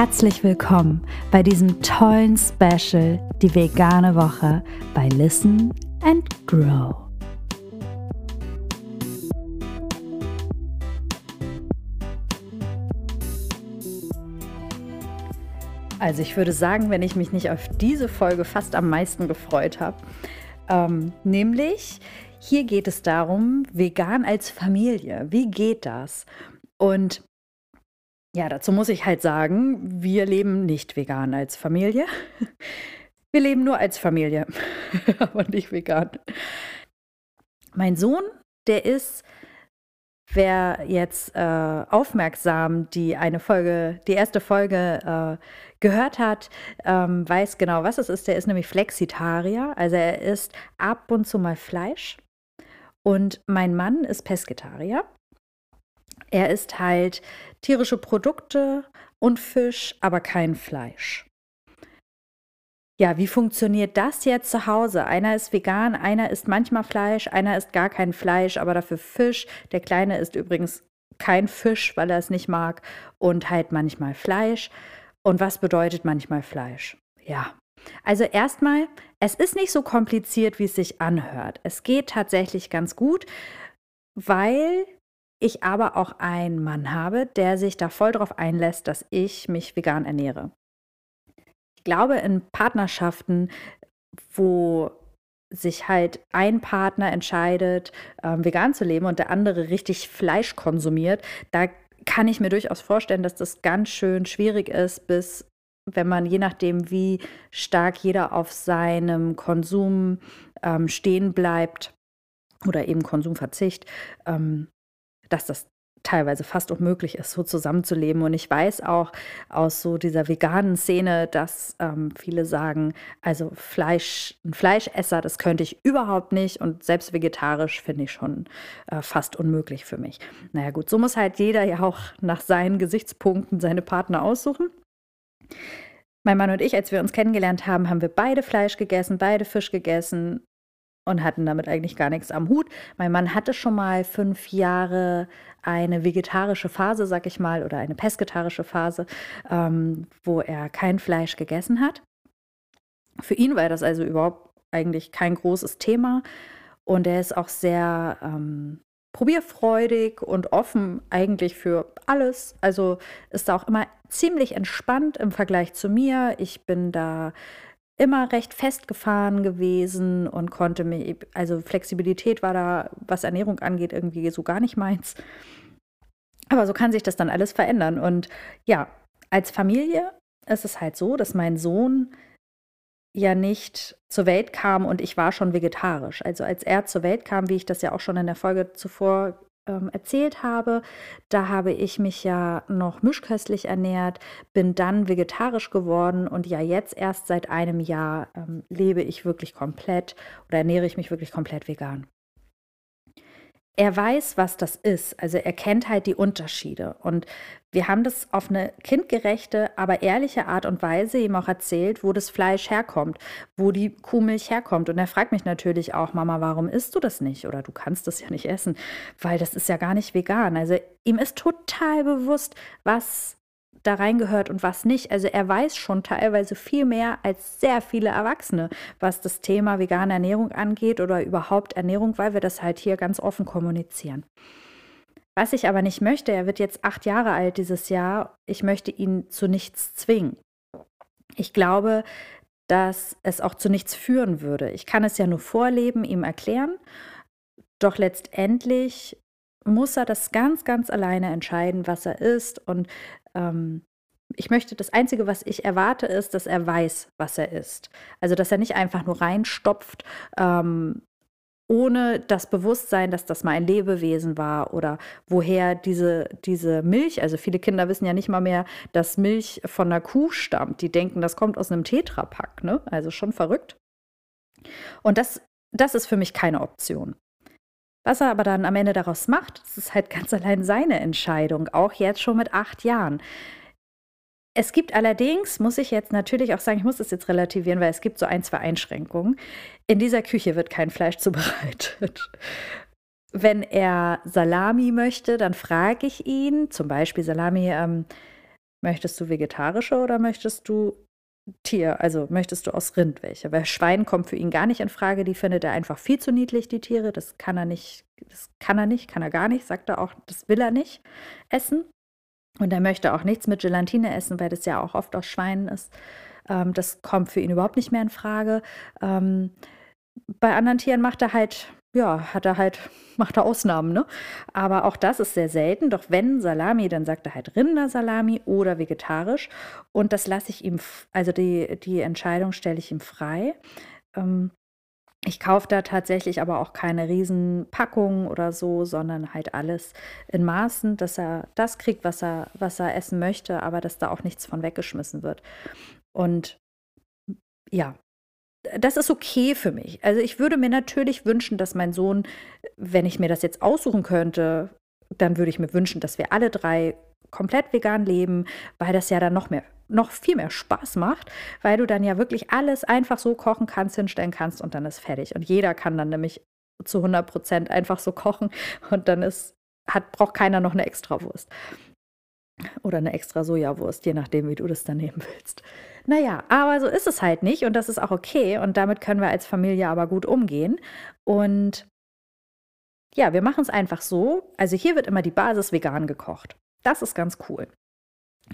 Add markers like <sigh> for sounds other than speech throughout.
Herzlich willkommen bei diesem tollen Special, die vegane Woche bei Listen and Grow. Also ich würde sagen, wenn ich mich nicht auf diese Folge fast am meisten gefreut habe, ähm, nämlich hier geht es darum, vegan als Familie. Wie geht das? Und ja, dazu muss ich halt sagen, wir leben nicht vegan als Familie. Wir leben nur als Familie, <laughs> aber nicht vegan. Mein Sohn, der ist, wer jetzt äh, aufmerksam die eine Folge, die erste Folge äh, gehört hat, ähm, weiß genau, was es ist. Der ist nämlich Flexitarier, also er isst ab und zu mal Fleisch. Und mein Mann ist Pesketarier. Er isst halt tierische Produkte und Fisch, aber kein Fleisch. Ja, wie funktioniert das jetzt zu Hause? Einer ist vegan, einer isst manchmal Fleisch, einer isst gar kein Fleisch, aber dafür Fisch. Der Kleine isst übrigens kein Fisch, weil er es nicht mag und halt manchmal Fleisch. Und was bedeutet manchmal Fleisch? Ja, also erstmal, es ist nicht so kompliziert, wie es sich anhört. Es geht tatsächlich ganz gut, weil ich aber auch einen Mann habe, der sich da voll drauf einlässt, dass ich mich vegan ernähre. Ich glaube, in Partnerschaften, wo sich halt ein Partner entscheidet, ähm, vegan zu leben und der andere richtig Fleisch konsumiert, da kann ich mir durchaus vorstellen, dass das ganz schön schwierig ist, bis wenn man je nachdem, wie stark jeder auf seinem Konsum ähm, stehen bleibt oder eben Konsumverzicht, ähm, dass das teilweise fast unmöglich ist, so zusammenzuleben. Und ich weiß auch aus so dieser veganen Szene, dass ähm, viele sagen, also Fleisch, ein Fleischesser, das könnte ich überhaupt nicht und selbst vegetarisch finde ich schon äh, fast unmöglich für mich. Naja gut, so muss halt jeder ja auch nach seinen Gesichtspunkten seine Partner aussuchen. Mein Mann und ich, als wir uns kennengelernt haben, haben wir beide Fleisch gegessen, beide Fisch gegessen und hatten damit eigentlich gar nichts am Hut. Mein Mann hatte schon mal fünf Jahre eine vegetarische Phase, sag ich mal, oder eine pesketarische Phase, ähm, wo er kein Fleisch gegessen hat. Für ihn war das also überhaupt eigentlich kein großes Thema und er ist auch sehr ähm, probierfreudig und offen eigentlich für alles. Also ist da auch immer ziemlich entspannt im Vergleich zu mir. Ich bin da immer recht festgefahren gewesen und konnte mir, also Flexibilität war da, was Ernährung angeht, irgendwie so gar nicht meins. Aber so kann sich das dann alles verändern. Und ja, als Familie ist es halt so, dass mein Sohn ja nicht zur Welt kam und ich war schon vegetarisch. Also als er zur Welt kam, wie ich das ja auch schon in der Folge zuvor ähm, erzählt habe, da habe ich mich ja noch mischköstlich ernährt, bin dann vegetarisch geworden und ja jetzt erst seit einem Jahr ähm, lebe ich wirklich komplett oder ernähre ich mich wirklich komplett vegan er weiß, was das ist. Also er kennt halt die Unterschiede. Und wir haben das auf eine kindgerechte, aber ehrliche Art und Weise ihm auch erzählt, wo das Fleisch herkommt, wo die Kuhmilch herkommt. Und er fragt mich natürlich auch, Mama, warum isst du das nicht? Oder du kannst das ja nicht essen, weil das ist ja gar nicht vegan. Also ihm ist total bewusst, was da reingehört und was nicht. Also er weiß schon teilweise viel mehr als sehr viele Erwachsene, was das Thema vegane Ernährung angeht oder überhaupt Ernährung, weil wir das halt hier ganz offen kommunizieren. Was ich aber nicht möchte, er wird jetzt acht Jahre alt dieses Jahr, ich möchte ihn zu nichts zwingen. Ich glaube, dass es auch zu nichts führen würde. Ich kann es ja nur vorleben, ihm erklären, doch letztendlich muss er das ganz, ganz alleine entscheiden, was er ist und ähm, ich möchte, das Einzige, was ich erwarte, ist, dass er weiß, was er ist. Also, dass er nicht einfach nur reinstopft, ähm, ohne das Bewusstsein, dass das mal ein Lebewesen war oder woher diese, diese Milch, also viele Kinder wissen ja nicht mal mehr, dass Milch von einer Kuh stammt. Die denken, das kommt aus einem Tetrapack, ne? Also schon verrückt. Und das, das ist für mich keine Option. Was er aber dann am Ende daraus macht, das ist halt ganz allein seine Entscheidung, auch jetzt schon mit acht Jahren. Es gibt allerdings, muss ich jetzt natürlich auch sagen, ich muss das jetzt relativieren, weil es gibt so ein, zwei Einschränkungen. In dieser Küche wird kein Fleisch <laughs> zubereitet. Wenn er Salami möchte, dann frage ich ihn, zum Beispiel Salami, ähm, Möchtest du vegetarische oder möchtest du Tier, also möchtest du aus Rind welche? Weil Schwein kommt für ihn gar nicht in Frage, die findet er einfach viel zu niedlich, die Tiere. Das kann er nicht, das kann er nicht, kann er gar nicht, sagt er auch, das will er nicht essen. Und er möchte auch nichts mit Gelatine essen, weil das ja auch oft aus Schweinen ist. Ähm, das kommt für ihn überhaupt nicht mehr in Frage. Ähm, bei anderen Tieren macht er halt ja, hat er halt, <laughs> macht er Ausnahmen, ne? Aber auch das ist sehr selten. Doch wenn Salami, dann sagt er halt Rindersalami oder vegetarisch. Und das lasse ich ihm, also die, die Entscheidung stelle ich ihm frei. Ähm, ich kaufe da tatsächlich aber auch keine Riesenpackungen oder so, sondern halt alles in Maßen, dass er das kriegt, was er, was er essen möchte, aber dass da auch nichts von weggeschmissen wird. Und ja, das ist okay für mich. Also ich würde mir natürlich wünschen, dass mein Sohn, wenn ich mir das jetzt aussuchen könnte, dann würde ich mir wünschen, dass wir alle drei komplett vegan leben, weil das ja dann noch mehr, noch viel mehr Spaß macht, weil du dann ja wirklich alles einfach so kochen kannst, hinstellen kannst und dann ist fertig. Und jeder kann dann nämlich zu 100 Prozent einfach so kochen und dann ist, hat, braucht keiner noch eine Extrawurst. Oder eine extra Sojawurst, je nachdem, wie du das dann nehmen willst. Naja, aber so ist es halt nicht und das ist auch okay und damit können wir als Familie aber gut umgehen. Und ja, wir machen es einfach so. Also hier wird immer die Basis vegan gekocht. Das ist ganz cool.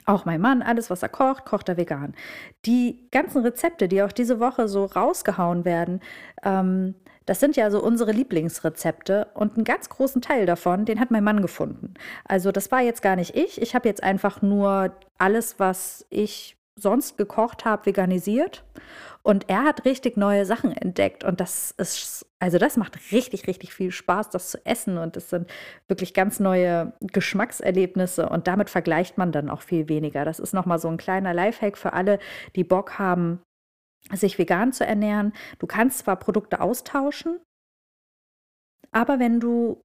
Auch mein Mann, alles, was er kocht, kocht er vegan. Die ganzen Rezepte, die auch diese Woche so rausgehauen werden, ähm, das sind ja so unsere Lieblingsrezepte und einen ganz großen Teil davon, den hat mein Mann gefunden. Also das war jetzt gar nicht ich. Ich habe jetzt einfach nur alles, was ich sonst gekocht habe, veganisiert. Und er hat richtig neue Sachen entdeckt. Und das ist, also das macht richtig, richtig viel Spaß, das zu essen. Und das sind wirklich ganz neue Geschmackserlebnisse. Und damit vergleicht man dann auch viel weniger. Das ist nochmal so ein kleiner Lifehack für alle, die Bock haben, sich vegan zu ernähren. Du kannst zwar Produkte austauschen, aber wenn du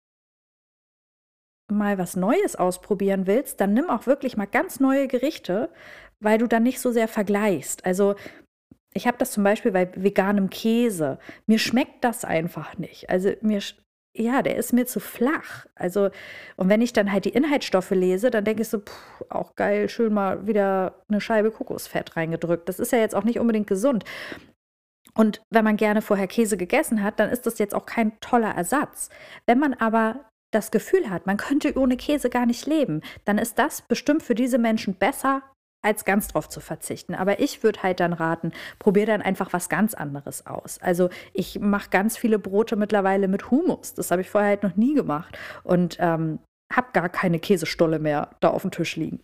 mal was Neues ausprobieren willst, dann nimm auch wirklich mal ganz neue Gerichte, weil du dann nicht so sehr vergleichst. Also ich habe das zum Beispiel bei veganem Käse. Mir schmeckt das einfach nicht. Also mir, ja, der ist mir zu flach. Also, und wenn ich dann halt die Inhaltsstoffe lese, dann denke ich so, pff, auch geil, schön mal wieder eine Scheibe Kokosfett reingedrückt. Das ist ja jetzt auch nicht unbedingt gesund. Und wenn man gerne vorher Käse gegessen hat, dann ist das jetzt auch kein toller Ersatz. Wenn man aber das Gefühl hat, man könnte ohne Käse gar nicht leben, dann ist das bestimmt für diese Menschen besser als ganz drauf zu verzichten. Aber ich würde halt dann raten, probier dann einfach was ganz anderes aus. Also ich mache ganz viele Brote mittlerweile mit Humus. Das habe ich vorher halt noch nie gemacht und ähm, habe gar keine Käsestolle mehr da auf dem Tisch liegen.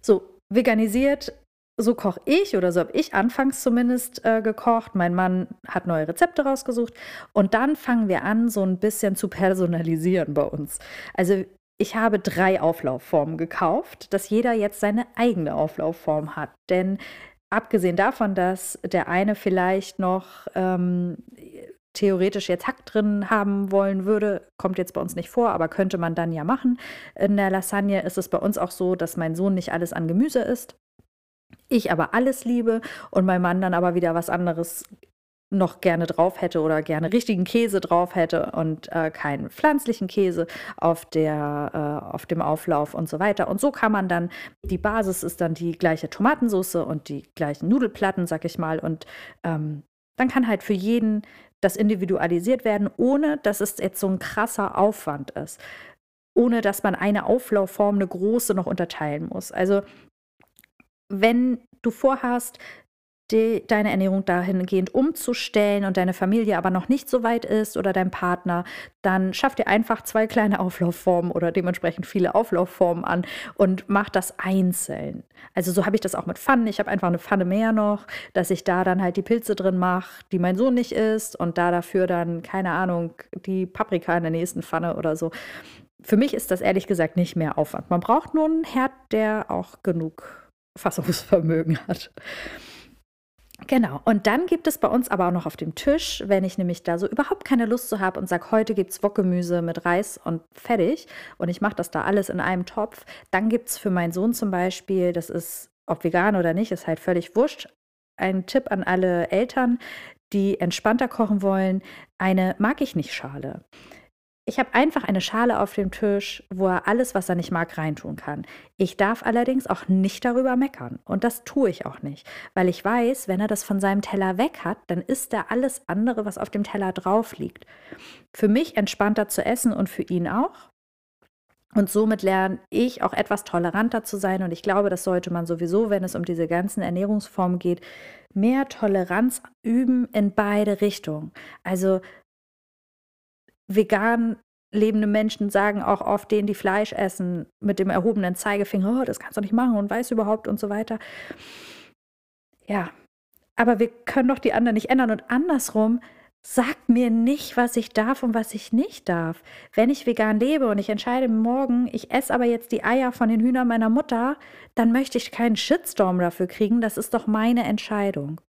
So, veganisiert, so koche ich oder so habe ich anfangs zumindest äh, gekocht. Mein Mann hat neue Rezepte rausgesucht und dann fangen wir an, so ein bisschen zu personalisieren bei uns. Also ich habe drei Auflaufformen gekauft, dass jeder jetzt seine eigene Auflaufform hat. Denn abgesehen davon, dass der eine vielleicht noch ähm, theoretisch jetzt Hack drin haben wollen würde, kommt jetzt bei uns nicht vor, aber könnte man dann ja machen. In der Lasagne ist es bei uns auch so, dass mein Sohn nicht alles an Gemüse isst. Ich aber alles liebe und mein Mann dann aber wieder was anderes noch gerne drauf hätte oder gerne richtigen Käse drauf hätte und äh, keinen pflanzlichen Käse auf, der, äh, auf dem Auflauf und so weiter. Und so kann man dann, die Basis ist dann die gleiche Tomatensauce und die gleichen Nudelplatten, sag ich mal. Und ähm, dann kann halt für jeden das individualisiert werden, ohne dass es jetzt so ein krasser Aufwand ist. Ohne dass man eine Auflaufform, eine große noch unterteilen muss. Also wenn du vorhast, die, deine Ernährung dahingehend umzustellen und deine Familie aber noch nicht so weit ist oder dein Partner, dann schaff dir einfach zwei kleine Auflaufformen oder dementsprechend viele Auflaufformen an und mach das einzeln. Also so habe ich das auch mit Pfannen. Ich habe einfach eine Pfanne mehr noch, dass ich da dann halt die Pilze drin mache, die mein Sohn nicht isst und da dafür dann, keine Ahnung, die Paprika in der nächsten Pfanne oder so. Für mich ist das ehrlich gesagt nicht mehr Aufwand. Man braucht nur einen Herd, der auch genug Fassungsvermögen hat. Genau. Und dann gibt es bei uns aber auch noch auf dem Tisch, wenn ich nämlich da so überhaupt keine Lust zu habe und sage, heute gibt es Wokgemüse mit Reis und fertig und ich mache das da alles in einem Topf, dann gibt es für meinen Sohn zum Beispiel, das ist ob vegan oder nicht, ist halt völlig wurscht, ein Tipp an alle Eltern, die entspannter kochen wollen, eine mag ich nicht Schale. Ich habe einfach eine Schale auf dem Tisch, wo er alles, was er nicht mag, reintun kann. Ich darf allerdings auch nicht darüber meckern. Und das tue ich auch nicht, weil ich weiß, wenn er das von seinem Teller weg hat, dann isst er alles andere, was auf dem Teller drauf liegt. Für mich entspannter zu essen und für ihn auch. Und somit lerne ich auch etwas toleranter zu sein. Und ich glaube, das sollte man sowieso, wenn es um diese ganzen Ernährungsformen geht, mehr Toleranz üben in beide Richtungen. Also vegan lebende Menschen sagen auch oft denen, die Fleisch essen, mit dem erhobenen Zeigefinger, oh, das kannst du nicht machen und weiß überhaupt und so weiter. Ja, aber wir können doch die anderen nicht ändern. Und andersrum, sagt mir nicht, was ich darf und was ich nicht darf. Wenn ich vegan lebe und ich entscheide morgen, ich esse aber jetzt die Eier von den Hühnern meiner Mutter, dann möchte ich keinen Shitstorm dafür kriegen. Das ist doch meine Entscheidung.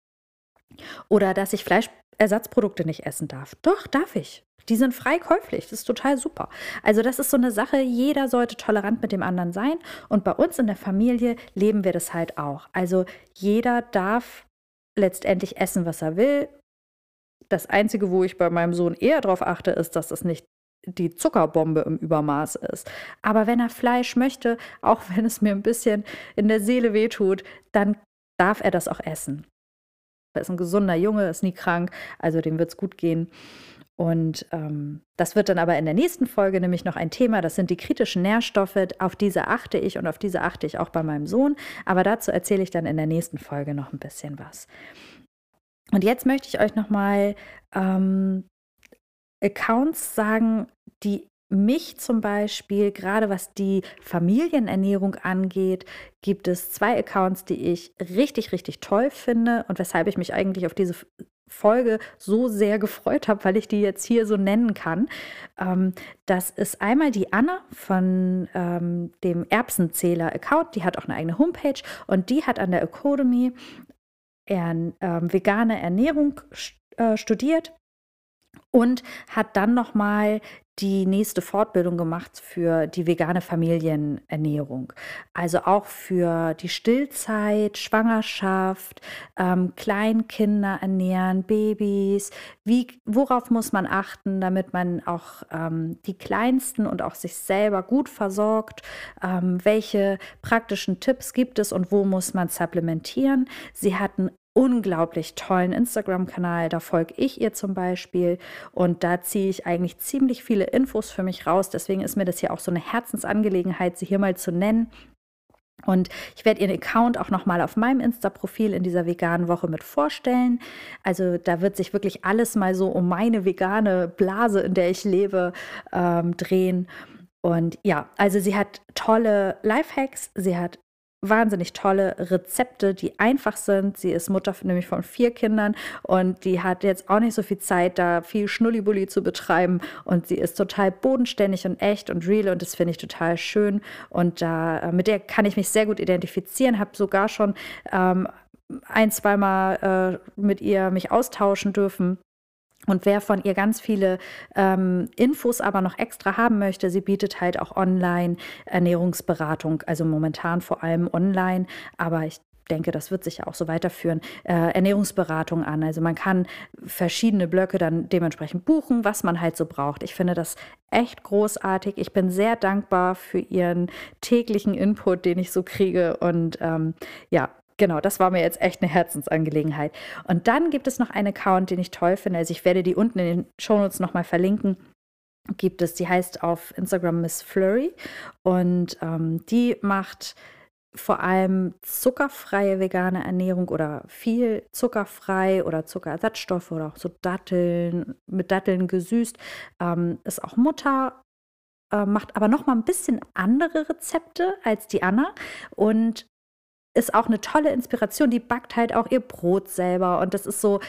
Oder dass ich Fleischersatzprodukte nicht essen darf. Doch, darf ich. Die sind frei käuflich. Das ist total super. Also, das ist so eine Sache. Jeder sollte tolerant mit dem anderen sein. Und bei uns in der Familie leben wir das halt auch. Also, jeder darf letztendlich essen, was er will das Einzige, wo ich bei meinem Sohn eher darauf achte, ist, dass es nicht die Zuckerbombe im Übermaß ist. Aber wenn er Fleisch möchte, auch wenn es mir ein bisschen in der Seele wehtut, dann darf er das auch essen. Er ist ein gesunder Junge, ist nie krank, also dem wird es gut gehen. Und ähm, das wird dann aber in der nächsten Folge nämlich noch ein Thema. Das sind die kritischen Nährstoffe. Auf diese achte ich und auf diese achte ich auch bei meinem Sohn. Aber dazu erzähle ich dann in der nächsten Folge noch ein bisschen was. Und jetzt möchte ich euch nochmal ähm, Accounts sagen, die mich zum Beispiel, gerade was die Familienernährung angeht, gibt es zwei Accounts, die ich richtig, richtig toll finde und weshalb ich mich eigentlich auf diese Folge so sehr gefreut habe, weil ich die jetzt hier so nennen kann. Ähm, das ist einmal die Anna von ähm, dem Erbsenzähler-Account. Die hat auch eine eigene Homepage und die hat an der Academy er, ähm, vegane Ernährung äh, studiert und hat dann nochmal die nächste Fortbildung gemacht für die vegane Familienernährung. Also auch für die Stillzeit, Schwangerschaft, ähm, Kleinkinder ernähren, Babys. Wie, worauf muss man achten, damit man auch ähm, die Kleinsten und auch sich selber gut versorgt? Ähm, welche praktischen Tipps gibt es und wo muss man supplementieren? Sie hatten unglaublich tollen Instagram-Kanal. Da folge ich ihr zum Beispiel und da ziehe ich eigentlich ziemlich viele Infos für mich raus. Deswegen ist mir das hier auch so eine Herzensangelegenheit, sie hier mal zu nennen. Und ich werde ihren Account auch nochmal auf meinem Insta-Profil in dieser veganen Woche mit vorstellen. Also da wird sich wirklich alles mal so um meine vegane Blase, in der ich lebe, ähm, drehen. Und ja, also sie hat tolle Lifehacks, sie hat wahnsinnig tolle Rezepte, die einfach sind. Sie ist Mutter nämlich von vier Kindern und die hat jetzt auch nicht so viel Zeit, da viel Schnullibulli zu betreiben. Und sie ist total bodenständig und echt und real und das finde ich total schön. Und da, äh, mit der kann ich mich sehr gut identifizieren, habe sogar schon ähm, ein, zweimal äh, mit ihr mich austauschen dürfen. Und wer von ihr ganz viele ähm, Infos aber noch extra haben möchte, sie bietet halt auch online Ernährungsberatung, also momentan vor allem online, aber ich denke, das wird sich ja auch so weiterführen, äh, Ernährungsberatung an. Also man kann verschiedene Blöcke dann dementsprechend buchen, was man halt so braucht. Ich finde das echt großartig. Ich bin sehr dankbar für ihren täglichen Input, den ich so kriege. Und ähm, ja, Genau, das war mir jetzt echt eine Herzensangelegenheit. Und dann gibt es noch einen Account, den ich toll finde. Also ich werde die unten in den Shownotes nochmal verlinken. Gibt es, die heißt auf Instagram Miss Flurry und ähm, die macht vor allem zuckerfreie vegane Ernährung oder viel zuckerfrei oder Zuckerersatzstoffe oder auch so Datteln, mit Datteln gesüßt. Ähm, ist auch Mutter, äh, macht aber noch mal ein bisschen andere Rezepte als die Anna und ist auch eine tolle Inspiration. Die backt halt auch ihr Brot selber und das ist so,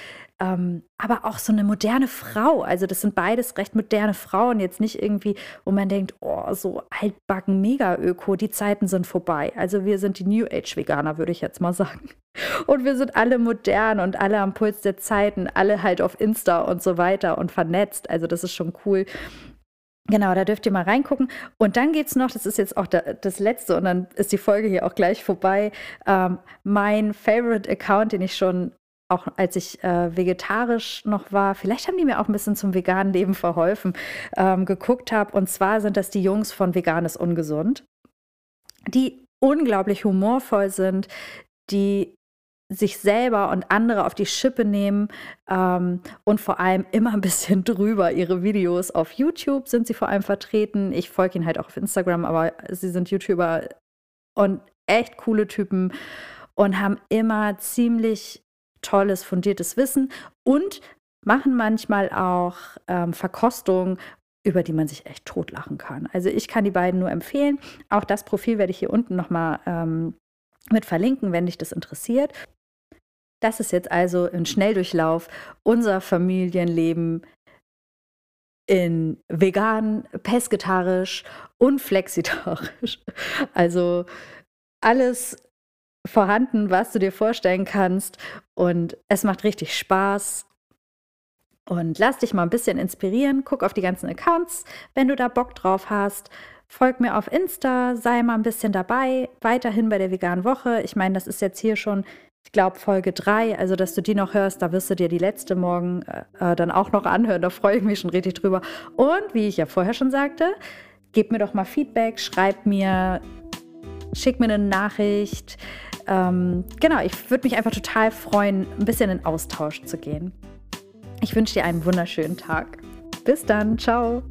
ähm, aber auch so eine moderne Frau. Also das sind beides recht moderne Frauen. Jetzt nicht irgendwie, wo man denkt, oh, so altbacken, mega öko. Die Zeiten sind vorbei. Also wir sind die New Age Veganer, würde ich jetzt mal sagen. <laughs> Und wir sind alle modern und alle am Puls der Zeiten, alle halt auf Insta und so weiter und vernetzt. Also das ist schon cool. Genau, da dürft ihr mal reingucken. Und dann geht es noch, das ist jetzt auch das letzte und dann ist die Folge hier auch gleich vorbei. Ähm, mein Favorite Account, den ich schon auch als ich äh, vegetarisch noch war, vielleicht haben die mir auch ein bisschen zum veganen Leben verholfen, ähm, geguckt habe. Und zwar sind das die Jungs von Veganes Ungesund, die unglaublich humorvoll sind, die sich selber und andere auf die Schippe nehmen ähm, und vor allem immer ein bisschen <laughs> drüber. Ihre Videos auf YouTube sind sie vor allem vertreten. Ich folge ihnen halt auch auf Instagram, aber sie sind YouTuber und echt coole Typen und haben immer ziemlich tolles, fundiertes Wissen und machen manchmal auch ähm, Verkostungen, über die man sich echt totlachen kann. Also ich kann die beiden nur empfehlen. Auch das Profil werde ich hier unten nochmal ähm, mit verlinken, wenn dich das interessiert. Das ist jetzt also im Schnelldurchlauf unser Familienleben in vegan, pesketarisch und flexitarisch. Also alles vorhanden, was du dir vorstellen kannst. Und es macht richtig Spaß. Und lass dich mal ein bisschen inspirieren. Guck auf die ganzen Accounts, wenn du da Bock drauf hast. Folg mir auf Insta, sei mal ein bisschen dabei. Weiterhin bei der veganen Woche. Ich meine, das ist jetzt hier schon ich glaube, Folge 3, also dass du die noch hörst, da wirst du dir die letzte morgen äh, dann auch noch anhören. Da freue ich mich schon richtig drüber. Und wie ich ja vorher schon sagte, gib mir doch mal Feedback, schreib mir, schick mir eine Nachricht. Ähm, genau, ich würde mich einfach total freuen, ein bisschen in Austausch zu gehen. Ich wünsche dir einen wunderschönen Tag. Bis dann, ciao.